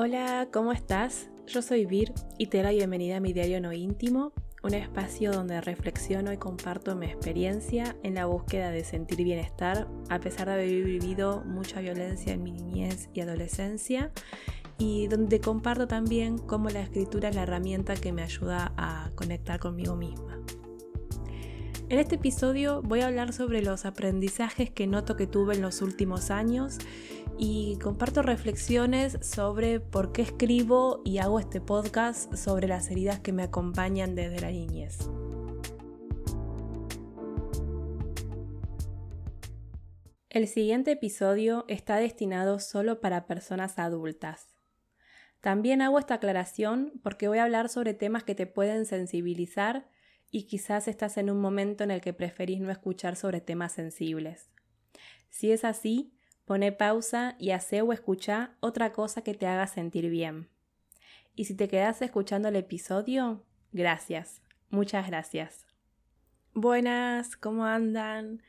Hola, ¿cómo estás? Yo soy Vir y te doy la bienvenida a mi diario no íntimo, un espacio donde reflexiono y comparto mi experiencia en la búsqueda de sentir bienestar a pesar de haber vivido mucha violencia en mi niñez y adolescencia y donde comparto también cómo la escritura es la herramienta que me ayuda a conectar conmigo misma. En este episodio voy a hablar sobre los aprendizajes que noto que tuve en los últimos años y comparto reflexiones sobre por qué escribo y hago este podcast sobre las heridas que me acompañan desde la niñez. El siguiente episodio está destinado solo para personas adultas. También hago esta aclaración porque voy a hablar sobre temas que te pueden sensibilizar y quizás estás en un momento en el que preferís no escuchar sobre temas sensibles. Si es así, pone pausa y hace o escucha otra cosa que te haga sentir bien. Y si te quedas escuchando el episodio, gracias, muchas gracias. Buenas, ¿cómo andan?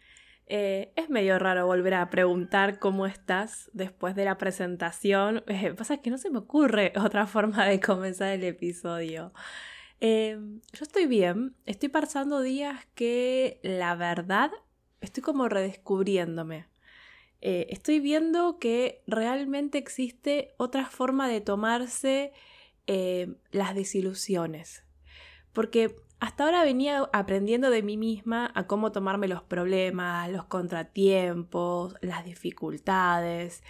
Eh, es medio raro volver a preguntar cómo estás después de la presentación. Eh, pasa que no se me ocurre otra forma de comenzar el episodio. Em, yo estoy bien, estoy pasando días que la verdad estoy como redescubriéndome. Eh, estoy viendo que realmente existe otra forma de tomarse eh, las desilusiones. Porque hasta ahora venía aprendiendo de mí misma a cómo tomarme los problemas, los contratiempos, las dificultades.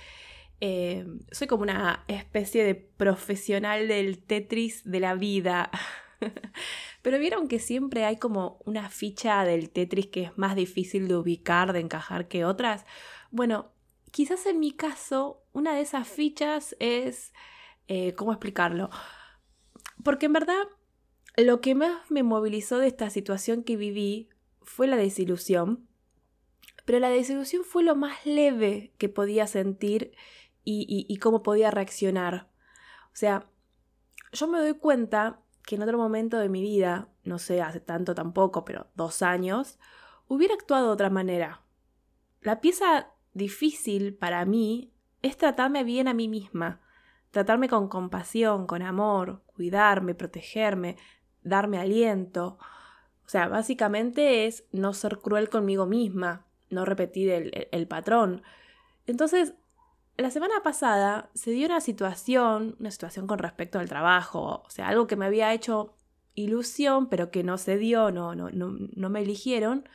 Eh, soy como una especie de profesional del Tetris de la vida. Pero vieron que siempre hay como una ficha del Tetris que es más difícil de ubicar, de encajar que otras. Bueno, quizás en mi caso, una de esas fichas es... Eh, ¿Cómo explicarlo? Porque en verdad, lo que más me movilizó de esta situación que viví fue la desilusión. Pero la desilusión fue lo más leve que podía sentir y, y cómo podía reaccionar. O sea, yo me doy cuenta que en otro momento de mi vida, no sé, hace tanto tampoco, pero dos años, hubiera actuado de otra manera. La pieza difícil para mí es tratarme bien a mí misma, tratarme con compasión, con amor, cuidarme, protegerme, darme aliento. O sea, básicamente es no ser cruel conmigo misma, no repetir el, patrón. Entonces, la semana pasada se dio una situación, una situación con respecto al trabajo, o sea, algo que me había hecho ilusión, pero que no se dio, no, no, no, no me eligieron.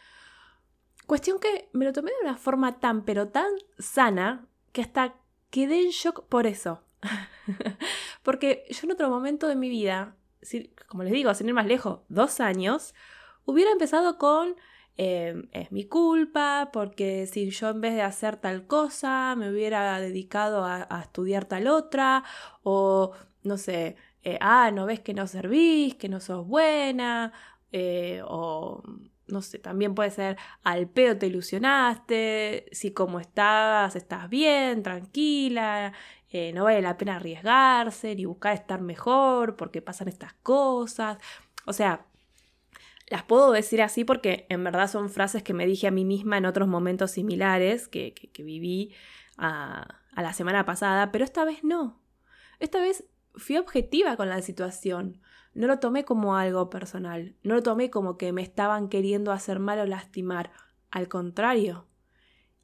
Cuestión que me lo tomé de una forma tan, pero tan sana, que hasta quedé en shock por eso. Porque yo en otro momento de mi vida, como les digo, sin ir más lejos, dos años, hubiera empezado con Em, es mi culpa, porque si yo en vez de hacer tal cosa me hubiera dedicado a, estudiar tal otra, o no sé, eh, ah, no ves que no servís, que no sos buena, eh, o no sé, también puede ser al pedo te ilusionaste, si como estás, estás bien, tranquila, eh, no vale la pena arriesgarse, ni buscar estar mejor porque pasan estas cosas. O sea, las puedo decir así porque en verdad son frases que me dije a mí misma en otros momentos similares que, viví a, a la semana pasada, pero esta vez no. Esta vez fui objetiva con la situación. No lo tomé como algo personal. No lo tomé como que me estaban queriendo hacer mal o lastimar. Al contrario.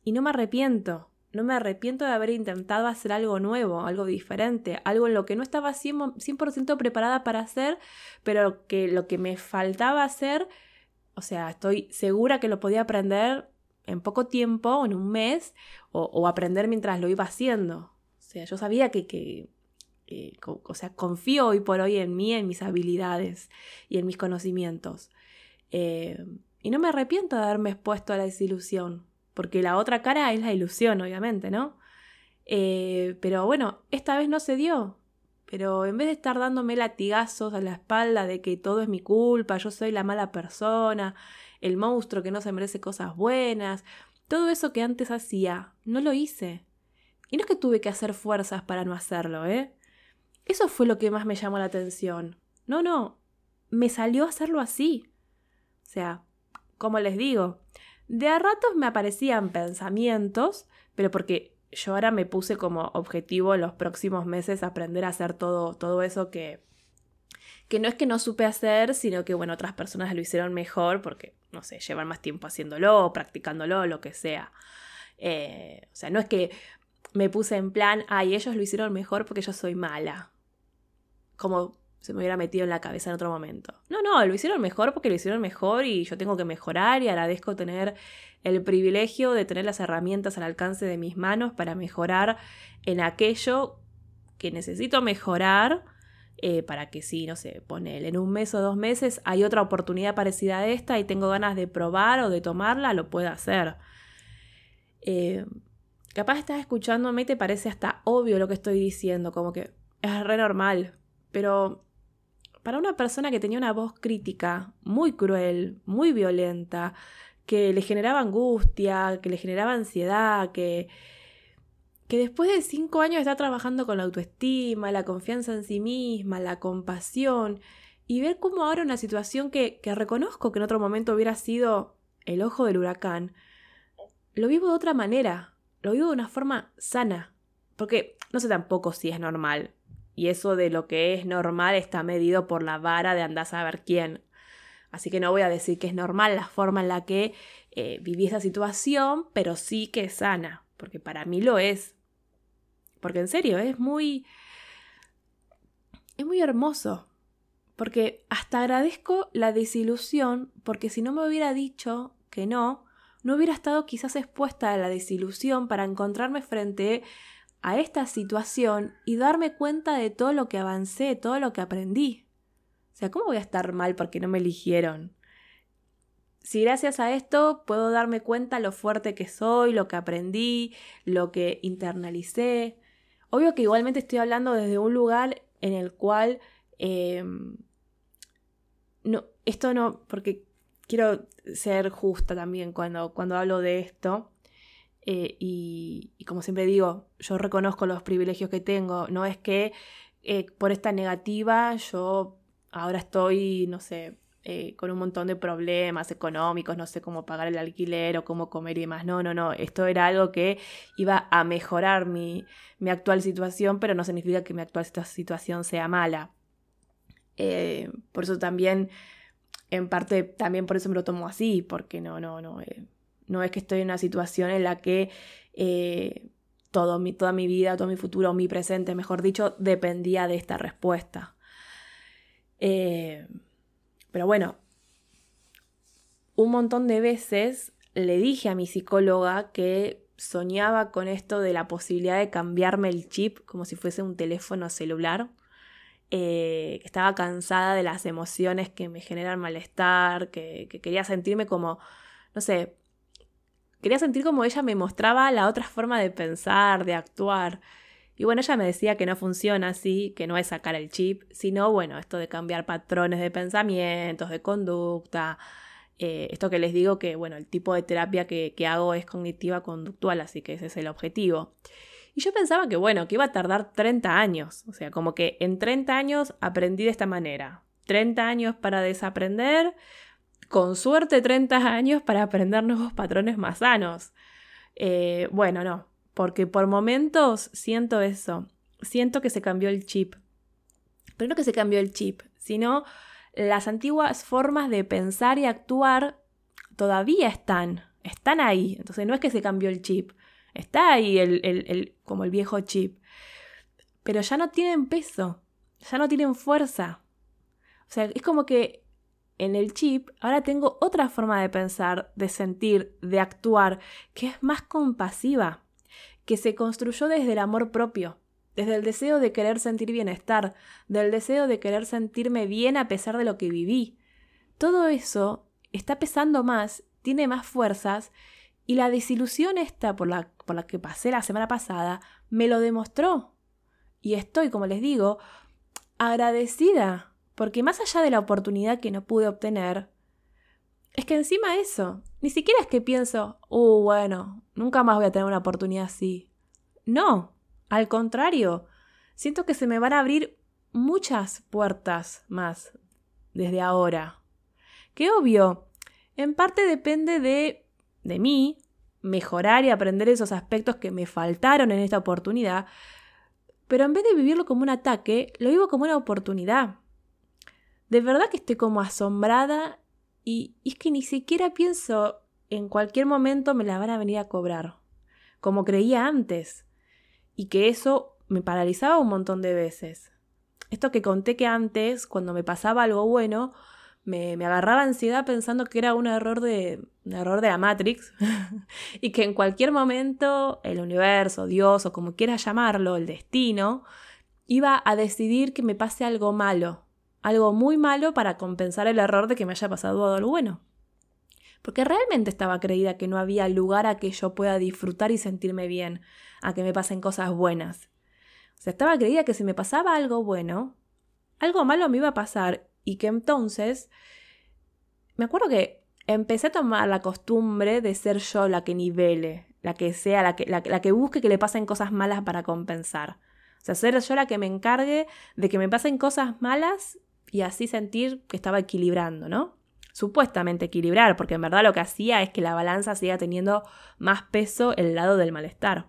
Y no me arrepiento. No me arrepiento de haber intentado hacer algo nuevo, algo diferente, algo en lo que no estaba 100%, preparada para hacer, pero que lo que me faltaba hacer, o sea, estoy segura que lo podía aprender en poco tiempo, en un mes, o, aprender mientras lo iba haciendo. O sea, yo sabía que eh, o sea, confío hoy por hoy en mí, en mis habilidades y en mis conocimientos. Eh, y no me arrepiento de haberme expuesto a la desilusión, porque la otra cara es la ilusión, obviamente, ¿no? Eh, pero bueno, esta vez no se dio. Pero en vez de estar dándome latigazos a la espalda de que todo es mi culpa, yo soy la mala persona, el monstruo que no se merece cosas buenas, todo eso que antes hacía, no lo hice. Y no es que tuve que hacer fuerzas para no hacerlo, ¿eh? Eso fue lo que más me llamó la atención. No, no, me salió hacerlo así. O sea, como les digo, de a ratos me aparecían pensamientos, pero porque yo ahora me puse como objetivo en los próximos meses aprender a hacer todo, todo eso que, que no es que no supe hacer, sino que, bueno, otras personas lo hicieron mejor porque, no sé, llevan más tiempo haciéndolo, practicándolo, lo que sea. Eh, o sea, no es que me puse en plan, ay, ellos lo hicieron mejor porque yo soy mala. Como se me hubiera metido en la cabeza en otro momento. No, no, lo hicieron mejor porque lo hicieron mejor y yo tengo que mejorar y agradezco tener el privilegio de tener las herramientas al alcance de mis manos para mejorar en aquello que necesito mejorar eh, para que si, no sé, ponele en un mes o dos meses hay otra oportunidad parecida a esta y tengo ganas de probar o de tomarla, lo puedo hacer. Eh, capaz estás escuchándome y te parece hasta obvio lo que estoy diciendo, como que es re normal, pero para una persona que tenía una voz crítica muy cruel, muy violenta, que le generaba angustia, que le generaba ansiedad, que que después de cinco años está trabajando con la autoestima, la confianza en sí misma, la compasión, y ver cómo ahora una situación que, que reconozco que en otro momento hubiera sido el ojo del huracán, lo vivo de otra manera, lo vivo de una forma sana, porque no sé tampoco si es normal, y eso de lo que es normal está medido por la vara de andar a saber quién. Así que no voy a decir que es normal la forma en la que eh, viví esa situación, pero sí que es sana, porque para mí lo es. Porque en serio, es muy... Es muy hermoso. Porque hasta agradezco la desilusión, porque si no me hubiera dicho que no, no hubiera estado quizás expuesta a la desilusión para encontrarme frente a esta situación y darme cuenta de todo lo que avancé, todo lo que aprendí. O sea, ¿cómo voy a estar mal porque no me eligieron? Si gracias a esto puedo darme cuenta lo fuerte que soy, lo que aprendí, lo que internalicé, Obvio que igualmente estoy hablando desde un lugar en el cual... Em, no, esto no, porque quiero ser justa también cuando, cuando hablo de esto. Eh, y, como siempre digo, yo reconozco los privilegios que tengo. No es que eh, por esta negativa yo ahora estoy, no sé, eh, con un montón de problemas económicos, no sé cómo pagar el alquiler o cómo comer y demás. No, no, no. Esto era algo que iba a mejorar mi, mi actual situación, pero no significa que mi actual situación sea mala. Por eso también, en parte, también por eso me lo tomo así, porque no, no, no. Eh, no es que estoy en una situación en la que todo mi, toda mi vida, todo mi futuro, mi presente, mejor dicho, dependía de esta respuesta. Eh, pero bueno, un montón de veces le dije a mi psicóloga que soñaba con esto de la posibilidad de cambiarme el chip como si fuese un teléfono celular, eh, estaba cansada de las emociones que me generan malestar, que quería sentirme como, no sé, quería sentir como ella me mostraba la otra forma de pensar, de actuar. Y bueno, ella me decía que no funciona así, que no es sacar el chip, sino bueno, esto de cambiar patrones de pensamientos, de conducta. Eh, esto que les digo que, bueno, el tipo de terapia que, que hago es cognitiva conductual, así que ese es el objetivo. Y yo pensaba que, bueno, que iba a tardar 30 años. O sea, como que en 30 años aprendí de esta manera. 30 años para desaprender, con suerte 30 años para aprender nuevos patrones más sanos. Eh, bueno, no, porque por momentos siento eso, siento que se cambió el chip. Pero no que se cambió el chip, sino las antiguas formas de pensar y actuar todavía están, están ahí. Entonces no es que se cambió el chip, está ahí el, el, como el viejo chip. Pero ya no tienen peso, ya no tienen fuerza. O sea, es como que en el chip ahora tengo otra forma de pensar, de sentir, de actuar, que es más compasiva que se construyó desde el amor propio, desde el deseo de querer sentir bienestar, del deseo de querer sentirme bien a pesar de lo que viví. Todo eso está pesando más, tiene más fuerzas y la desilusión esta por la, por la que pasé la semana pasada me lo demostró. Y estoy, como les digo, agradecida, porque más allá de la oportunidad que no pude obtener, es que encima eso, ni siquiera es que pienso, uh, bueno, nunca más voy a tener una oportunidad así. No, al contrario, siento que se me van a abrir muchas puertas más desde ahora. Que obvio, en parte depende de, de mí, mejorar y aprender esos aspectos que me faltaron en esta oportunidad, pero en vez de vivirlo como un ataque, lo vivo como una oportunidad. De verdad que estoy como asombrada y, es que ni siquiera pienso en cualquier momento me la van a venir a cobrar, como creía antes, y que eso me paralizaba un montón de veces. Esto que conté que antes, cuando me pasaba algo bueno, me, agarraba ansiedad pensando que era un error de, un error de la Matrix y que en cualquier momento el universo, Dios o como quieras llamarlo, el destino, iba a decidir que me pase algo malo, algo muy malo para compensar el error de que me haya pasado algo bueno. Porque realmente estaba creída que no había lugar a que yo pueda disfrutar y sentirme bien, a que me pasen cosas buenas. O sea, estaba creída que si me pasaba algo bueno, algo malo me iba a pasar y que entonces me acuerdo que empecé a tomar la costumbre de ser yo la que nivele, la que sea, la que, la, que busque que le pasen cosas malas para compensar. O sea, ser yo la que me encargue de que me pasen cosas malas y así sentir que estaba equilibrando, ¿no? Supuestamente equilibrar, porque en verdad lo que hacía es que la balanza siga teniendo más peso el lado del malestar.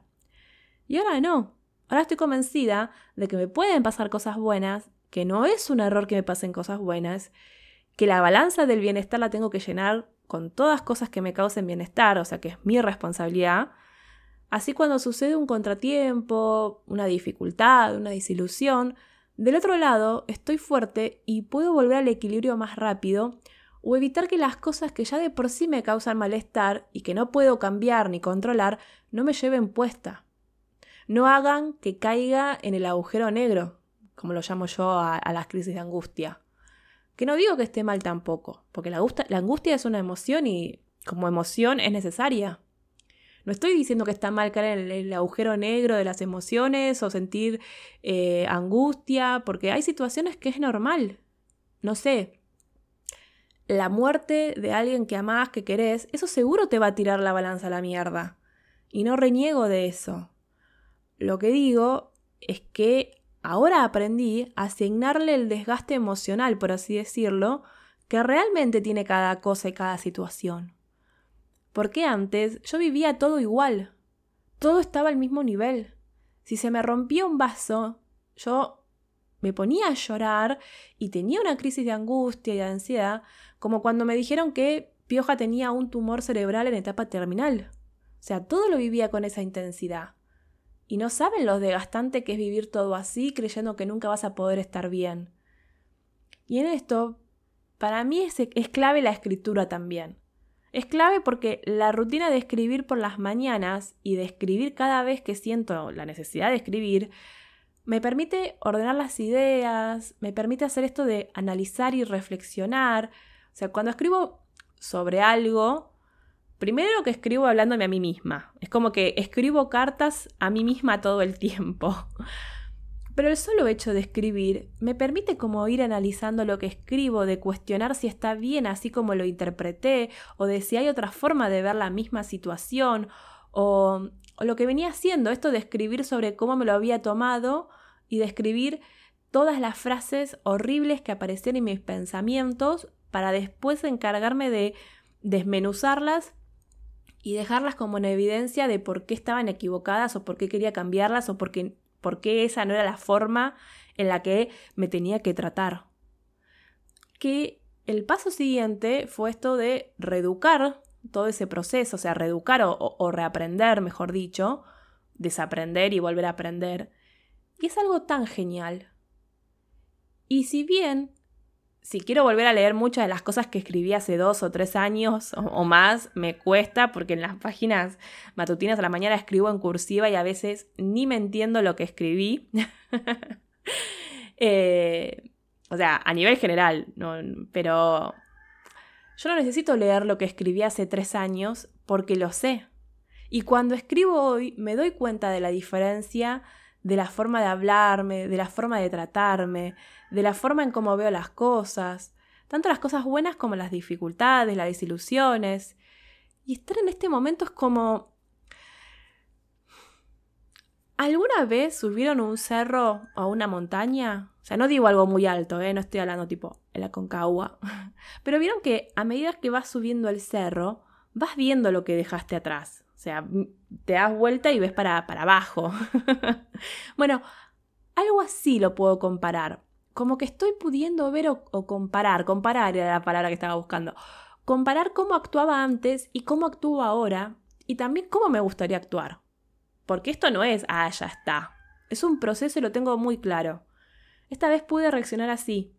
Y ahora no. Ahora estoy convencida de que me pueden pasar cosas buenas que no es un error que me pasen cosas buenas, que la balanza del bienestar la tengo que llenar con todas cosas que me causen bienestar, o sea que es mi responsabilidad. Así cuando sucede un contratiempo, una dificultad, una desilusión, del otro lado estoy fuerte y puedo volver al equilibrio más rápido o evitar que las cosas que ya de por sí me causan malestar y que no puedo cambiar ni controlar no me lleven puesta. No hagan que caiga en el agujero negro, como lo llamo yo a, las crisis de angustia. Que no digo que esté mal tampoco, porque la, la angustia es una emoción y como emoción es necesaria. No estoy diciendo que está mal caer en el, agujero negro de las emociones o sentir eh, angustia, porque hay situaciones que es normal. No sé, la muerte de alguien que amás, que querés, eso seguro te va a tirar la balanza a la mierda. Y no reniego de eso. Lo que digo es que Ahora aprendí a asignarle el desgaste emocional, por así decirlo, que realmente tiene cada cosa y cada situación. Porque antes yo vivía todo igual, todo estaba al mismo nivel. Si se me rompía un vaso, yo me ponía a llorar y tenía una crisis de angustia y de ansiedad, como cuando me dijeron que Pioja tenía un tumor cerebral en etapa terminal. O sea, todo lo vivía con esa intensidad y no saben lo desgastante que es vivir todo así creyendo que nunca vas a poder estar bien. Y en esto, para mí es, es clave la escritura también. Es clave porque la rutina de escribir por las mañanas y de escribir cada vez que siento la necesidad de escribir, me permite ordenar las ideas, me permite hacer esto de analizar y reflexionar. O sea, cuando escribo sobre algo, Primero que escribo hablándome a mí misma. Es como que escribo cartas a mí misma todo el tiempo. Pero el solo hecho de escribir me permite como ir analizando lo que escribo, de cuestionar si está bien así como lo interpreté, o de si hay otra forma de ver la misma situación, o, lo que venía haciendo, esto de escribir sobre cómo me lo había tomado y de escribir todas las frases horribles que aparecían en mis pensamientos para después encargarme de desmenuzarlas y dejarlas como en evidencia de por qué estaban equivocadas o por qué quería cambiarlas o por qué, por qué esa no era la forma en la que me tenía que tratar. Que el paso siguiente fue esto de reeducar todo ese proceso, o sea, reeducar o, o reaprender, mejor dicho, desaprender y volver a aprender. Y es algo tan genial. Y si bien si quiero volver a leer muchas de las cosas que escribí hace dos o tres años o, más, me cuesta porque en las páginas matutinas a la mañana escribo en cursiva y a veces ni me entiendo lo que escribí. Eh, o sea, a nivel general, pero yo no necesito leer lo que escribí hace tres años porque lo sé. Y cuando escribo hoy me doy cuenta de la diferencia de la forma de hablarme, de la forma de tratarme, de la forma en cómo veo las cosas, tanto las cosas buenas como las dificultades, las desilusiones. Y estar en este momento es como... ¿Alguna vez subieron un cerro o una montaña? O sea, no digo algo muy alto, ¿eh? no estoy hablando tipo en la Concagua. Pero vieron que a medida que vas subiendo el cerro, vas viendo lo que dejaste atrás. O sea, te das vuelta y ves para, para abajo. bueno, algo así lo puedo comparar. Como que estoy pudiendo ver o, comparar, comparar era la palabra que estaba buscando. Comparar cómo actuaba antes y cómo actúo ahora y también cómo me gustaría actuar. Porque esto no es, ah, ya está. Es un proceso y lo tengo muy claro. Esta vez pude reaccionar así.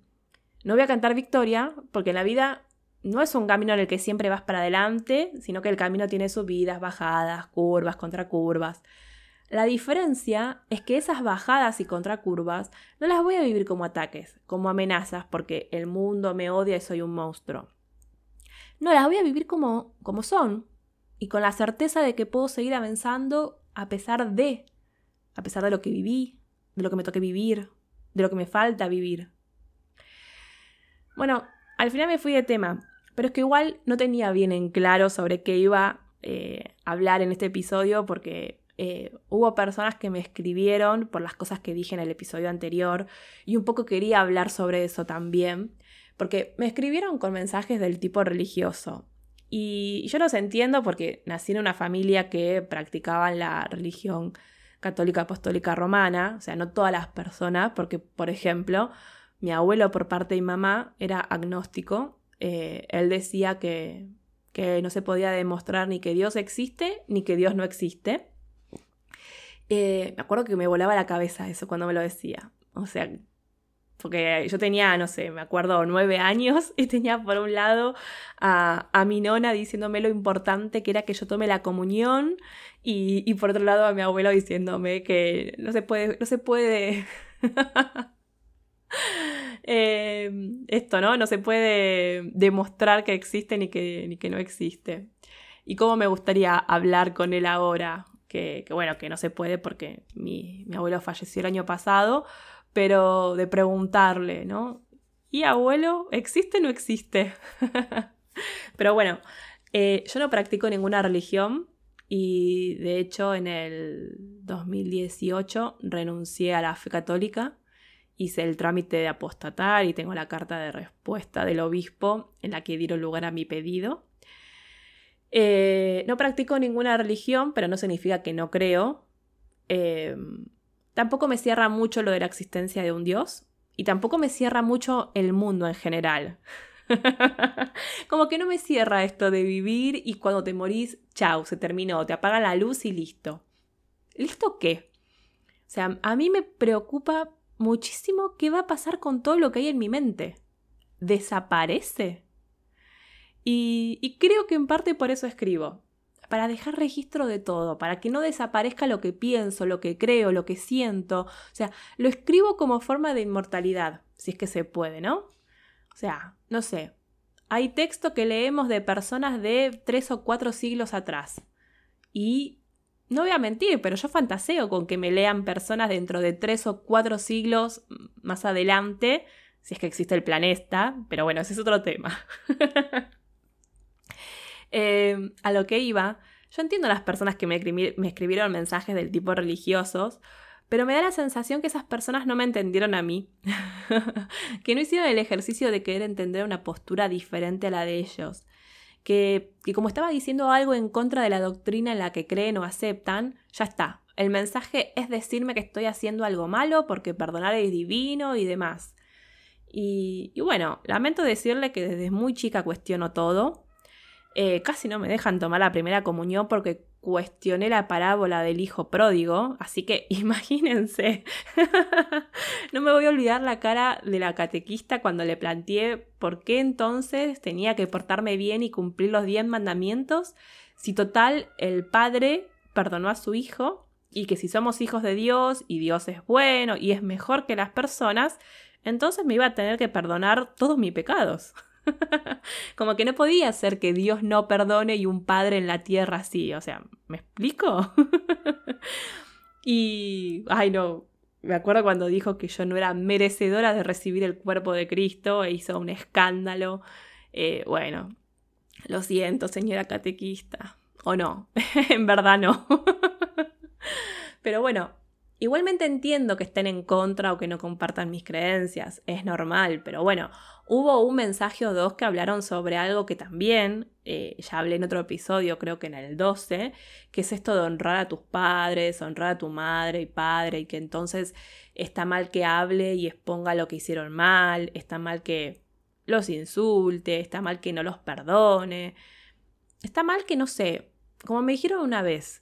No voy a cantar victoria, porque la vida no es un camino en el que siempre vas para adelante, sino que el camino tiene subidas, bajadas, curvas, contracurvas. La diferencia es que esas bajadas y contracurvas no las voy a vivir como ataques, como amenazas, porque el mundo me odia y soy un monstruo. No, las voy a vivir como, como son, y con la certeza de que puedo seguir avanzando a pesar de, a pesar de lo que viví, de lo que me toque vivir, de lo que me falta vivir. Bueno, al final me fui de tema, pero es que igual no tenía bien en claro sobre qué iba a eh, hablar en este episodio porque eh, hubo personas que me escribieron por las cosas que dije en el episodio anterior y un poco quería hablar sobre eso también, porque me escribieron con mensajes del tipo religioso. Y yo los entiendo porque nací en una familia que practicaban la religión católica apostólica romana, o sea, no todas las personas, porque, por ejemplo, mi abuelo por parte de mi mamá era agnóstico. Eh, él decía que, que, no se podía demostrar ni que Dios existe ni que Dios no existe. Eh, me acuerdo que me volaba la cabeza eso cuando me lo decía. O sea, porque yo tenía, no sé, me acuerdo, nueve años y tenía por un lado a, a, mi nona diciéndome lo importante que era que yo tome la comunión y, y por otro lado a mi abuelo diciéndome que no se puede, no se puede... eh, esto, ¿no? No se puede demostrar que existe ni que, ni que no existe. Y cómo me gustaría hablar con él ahora, que, que bueno, que no se puede porque mi, mi abuelo falleció el año pasado, pero de preguntarle, ¿no? ¿Y abuelo, existe o no existe? pero bueno, eh, yo no practico ninguna religión y de hecho en el 2018 renuncié a la fe católica, hice el trámite de apostatar y tengo la carta de respuesta del obispo en la que dieron lugar a mi pedido. Eh, no practico ninguna religión, pero no significa que no creo. Eh, Tampoco me cierra mucho lo de la existencia de un Dios y tampoco me cierra mucho el mundo en general. Como que no me cierra esto de vivir y cuando te morís, chau, se terminó, te apaga la luz y listo. ¿Listo qué? O sea, a mí me preocupa muchísimo qué va a pasar con todo lo que hay en mi mente. ¿Desaparece? Y, y creo que en parte por eso escribo para dejar registro de todo, para que no desaparezca lo que pienso, lo que creo, lo que siento. O sea, lo escribo como forma de inmortalidad, si es que se puede, ¿no? O sea, no sé. Hay texto que leemos de personas de tres o cuatro siglos atrás. Y no voy a mentir, pero yo fantaseo con que me lean personas dentro de tres o cuatro siglos más adelante, si es que existe el planeta, pero bueno, ese es otro tema. Eh, a lo que iba, yo entiendo a las personas que me, me escribieron mensajes del tipo religiosos, pero me da la sensación que esas personas no me entendieron a mí, que no hicieron el ejercicio de querer entender una postura diferente a la de ellos, que, que, como estaba diciendo algo en contra de la doctrina en la que creen o aceptan, ya está. El mensaje es decirme que estoy haciendo algo malo porque perdonar es divino y demás. Y, y bueno, lamento decirle que desde muy chica cuestiono todo, eh, casi no me dejan tomar la primera comunión porque cuestioné la parábola del hijo pródigo, así que imagínense, no me voy a olvidar la cara de la catequista cuando le planteé por qué entonces tenía que portarme bien y cumplir los diez mandamientos, si total el padre perdonó a su hijo y que si somos hijos de Dios y Dios es bueno y es mejor que las personas, entonces me iba a tener que perdonar todos mis pecados. Como que no podía ser que Dios no perdone y un padre en la tierra así. O sea, ¿me explico? y, ay no, me acuerdo cuando dijo que yo no era merecedora de recibir el cuerpo de Cristo e hizo un escándalo. Eh, bueno, lo siento, señora catequista. O no, en verdad no. Pero bueno, Igualmente entiendo que estén en contra o que no compartan mis creencias, es normal, pero bueno, hubo un mensaje o dos que hablaron sobre algo que también, eh, ya hablé en otro episodio, creo que en el 12, que es esto de honrar a tus padres, honrar a tu madre y padre, y que entonces está mal que hable y exponga lo que hicieron mal, está mal que los insulte, está mal que no los perdone, está mal que no sé, como me dijeron una vez,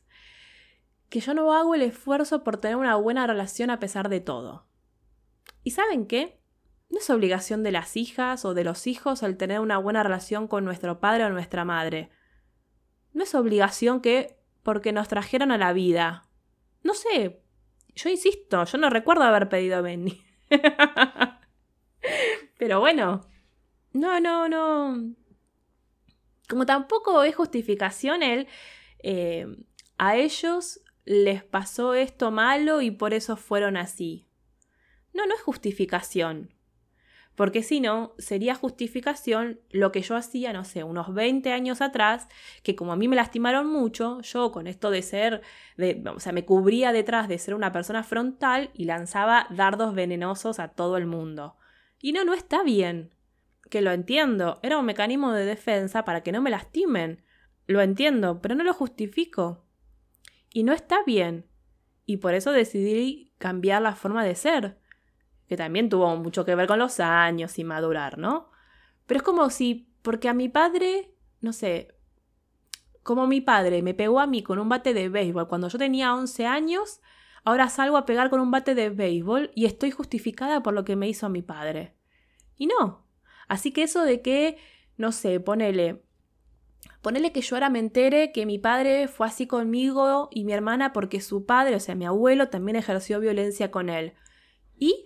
que yo no hago el esfuerzo por tener una buena relación a pesar de todo. ¿Y saben qué? No es obligación de las hijas o de los hijos el tener una buena relación con nuestro padre o nuestra madre. No es obligación que porque nos trajeron a la vida. No sé, yo insisto, yo no recuerdo haber pedido a Benny. Pero bueno, no, no, no. Como tampoco es justificación el eh, a ellos les pasó esto malo y por eso fueron así. No, no es justificación. Porque si no, sería justificación lo que yo hacía, no sé, unos 20 años atrás, que como a mí me lastimaron mucho, yo con esto de ser, o sea, me cubría detrás de ser una persona frontal y lanzaba dardos venenosos a todo el mundo. Y no, no está bien. Que lo entiendo, era un mecanismo de defensa para que no me lastimen. Lo entiendo, pero no lo justifico. Y no está bien. Y por eso decidí cambiar la forma de ser, que también tuvo mucho que ver con los años y madurar, ¿no? Pero es como si, porque a mi padre, no sé, como mi padre me pegó a mí con un bate de béisbol cuando yo tenía 11 años, ahora salgo a pegar con un bate de béisbol y estoy justificada por lo que me hizo mi padre. Y no. Así que eso de que, no sé, ponele, Ponele que yo ahora me entere que mi padre fue así conmigo y mi hermana porque su padre, o sea, mi abuelo, también ejerció violencia con él. ¿Y?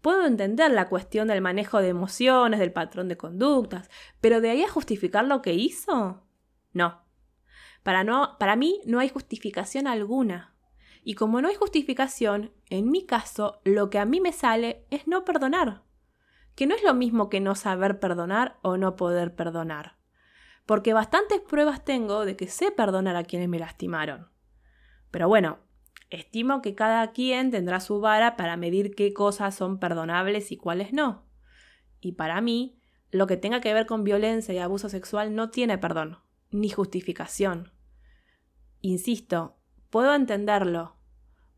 Puedo entender la cuestión del manejo de emociones, del patrón de conductas, pero de ahí a justificar lo que hizo? No. Para, no, para mí no hay justificación alguna. Y como no hay justificación, en mi caso, lo que a mí me sale es no perdonar. Que no es lo mismo que no saber perdonar o no poder perdonar porque bastantes pruebas tengo de que sé perdonar a quienes me lastimaron. Pero bueno, estimo que cada quien tendrá su vara para medir qué cosas son perdonables y cuáles no. Y para mí, lo que tenga que ver con violencia y abuso sexual no tiene perdón, ni justificación. Insisto, puedo entenderlo.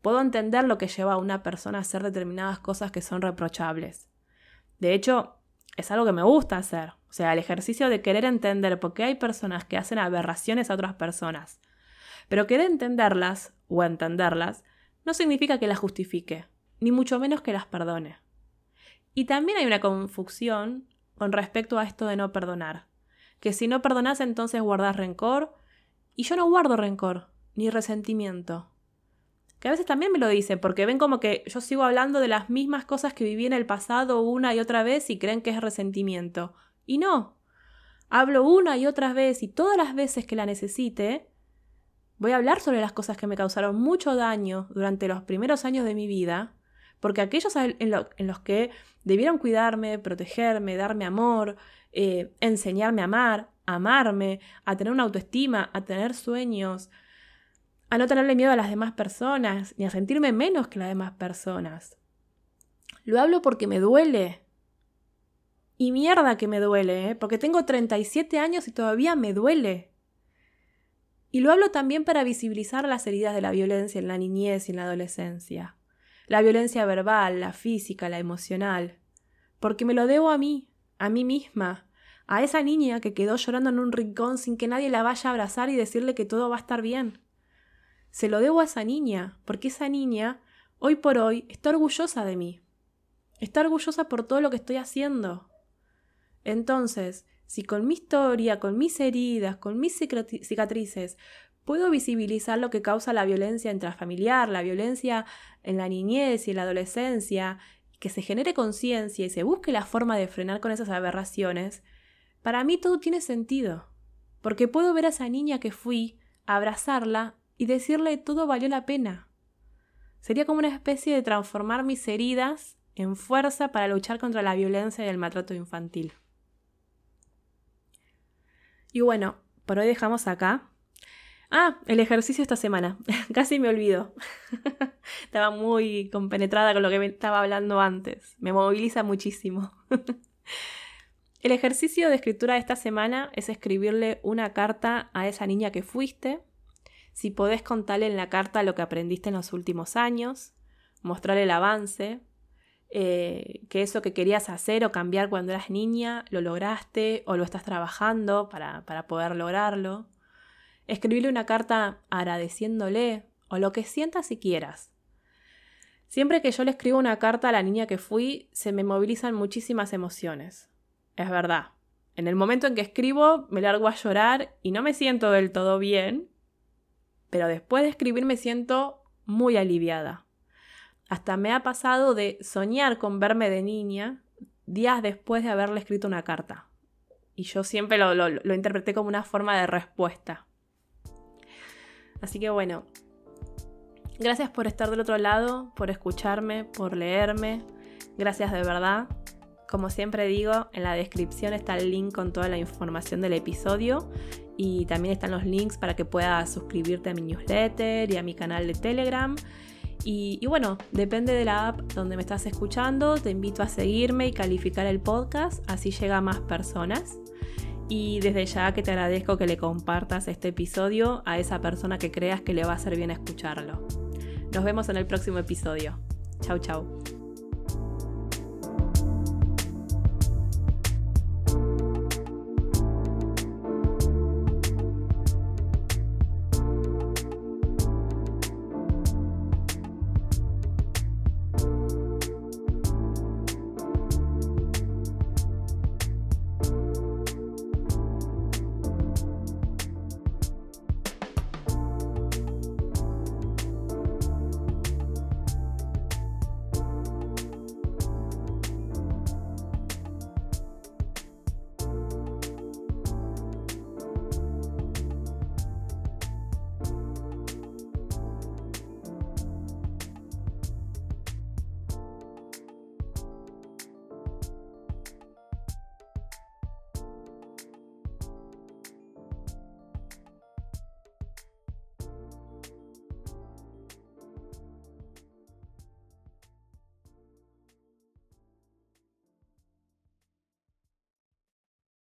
Puedo entender lo que lleva a una persona a hacer determinadas cosas que son reprochables. De hecho, es algo que me gusta hacer. O sea, el ejercicio de querer entender por qué hay personas que hacen aberraciones a otras personas. Pero querer entenderlas o entenderlas no significa que las justifique, ni mucho menos que las perdone. Y también hay una confusión con respecto a esto de no perdonar. Que si no perdonas entonces guardas rencor. Y yo no guardo rencor, ni resentimiento que a veces también me lo dicen, porque ven como que yo sigo hablando de las mismas cosas que viví en el pasado una y otra vez y creen que es resentimiento. Y no. Hablo una y otra vez y todas las veces que la necesite, voy a hablar sobre las cosas que me causaron mucho daño durante los primeros años de mi vida, porque aquellos en, los que debieron cuidarme, protegerme, darme amor, eh, enseñarme a amar, amarme, a tener una autoestima, a tener sueños, a no tenerle miedo a las demás personas, ni a sentirme menos que las demás personas. Lo hablo porque me duele. Y mierda que me duele, ¿eh? porque tengo 37 años y todavía me duele. Y lo hablo también para visibilizar las heridas de la violencia en la niñez y en la adolescencia. La violencia verbal, la física, la emocional. Porque me lo debo a mí, a mí misma, a esa niña que quedó llorando en un rincón sin que nadie la vaya a abrazar y decirle que todo va a estar bien. Se lo debo a esa niña, porque esa niña, hoy por hoy, está orgullosa de mí. Está orgullosa por todo lo que estoy haciendo. Entonces, si con mi historia, con mis heridas, con mis cicatrices, puedo visibilizar lo que causa la violencia intrafamiliar, la violencia en la niñez y en la adolescencia, que se genere conciencia y se busque la forma de frenar con esas aberraciones, para mí todo tiene sentido. Porque puedo ver a esa niña que fui, abrazarla y decirle todo valió la pena. Sería como una especie de transformar mis heridas en fuerza para luchar contra la violencia y el maltrato infantil. Y bueno, por hoy dejamos acá. Ah, el ejercicio esta semana. Casi me olvido. estaba muy compenetrada con lo que me estaba hablando antes. Me moviliza muchísimo. el ejercicio de escritura de esta semana es escribirle una carta a esa niña que fuiste. Si podés contarle en la carta lo que aprendiste en los últimos años, mostrarle el avance, eh, que eso que querías hacer o cambiar cuando eras niña, lo lograste o lo estás trabajando para, para poder lograrlo escribirle una carta agradeciéndole o lo que sientas si quieras. Siempre que yo le escribo una carta a la niña que fui, se me movilizan muchísimas emociones. Es verdad. En el momento en que escribo, me largo a llorar y no me siento del todo bien, pero después de escribir me siento muy aliviada. Hasta me ha pasado de soñar con verme de niña días después de haberle escrito una carta. Y yo siempre lo, lo interpreté como una forma de respuesta. Así que bueno, gracias por estar del otro lado, por escucharme, por leerme. Gracias de verdad. Como siempre digo, en la descripción está el link con toda la información del episodio y también están los links para que puedas suscribirte a mi newsletter y a mi canal de Telegram. Y, bueno, depende de la app donde me estás escuchando, te invito a seguirme y calificar el podcast, así llega a más personas y desde ya que te agradezco que le compartas este episodio a esa persona que creas que le va a hacer bien escucharlo. Nos vemos en el próximo episodio. Chau, chau.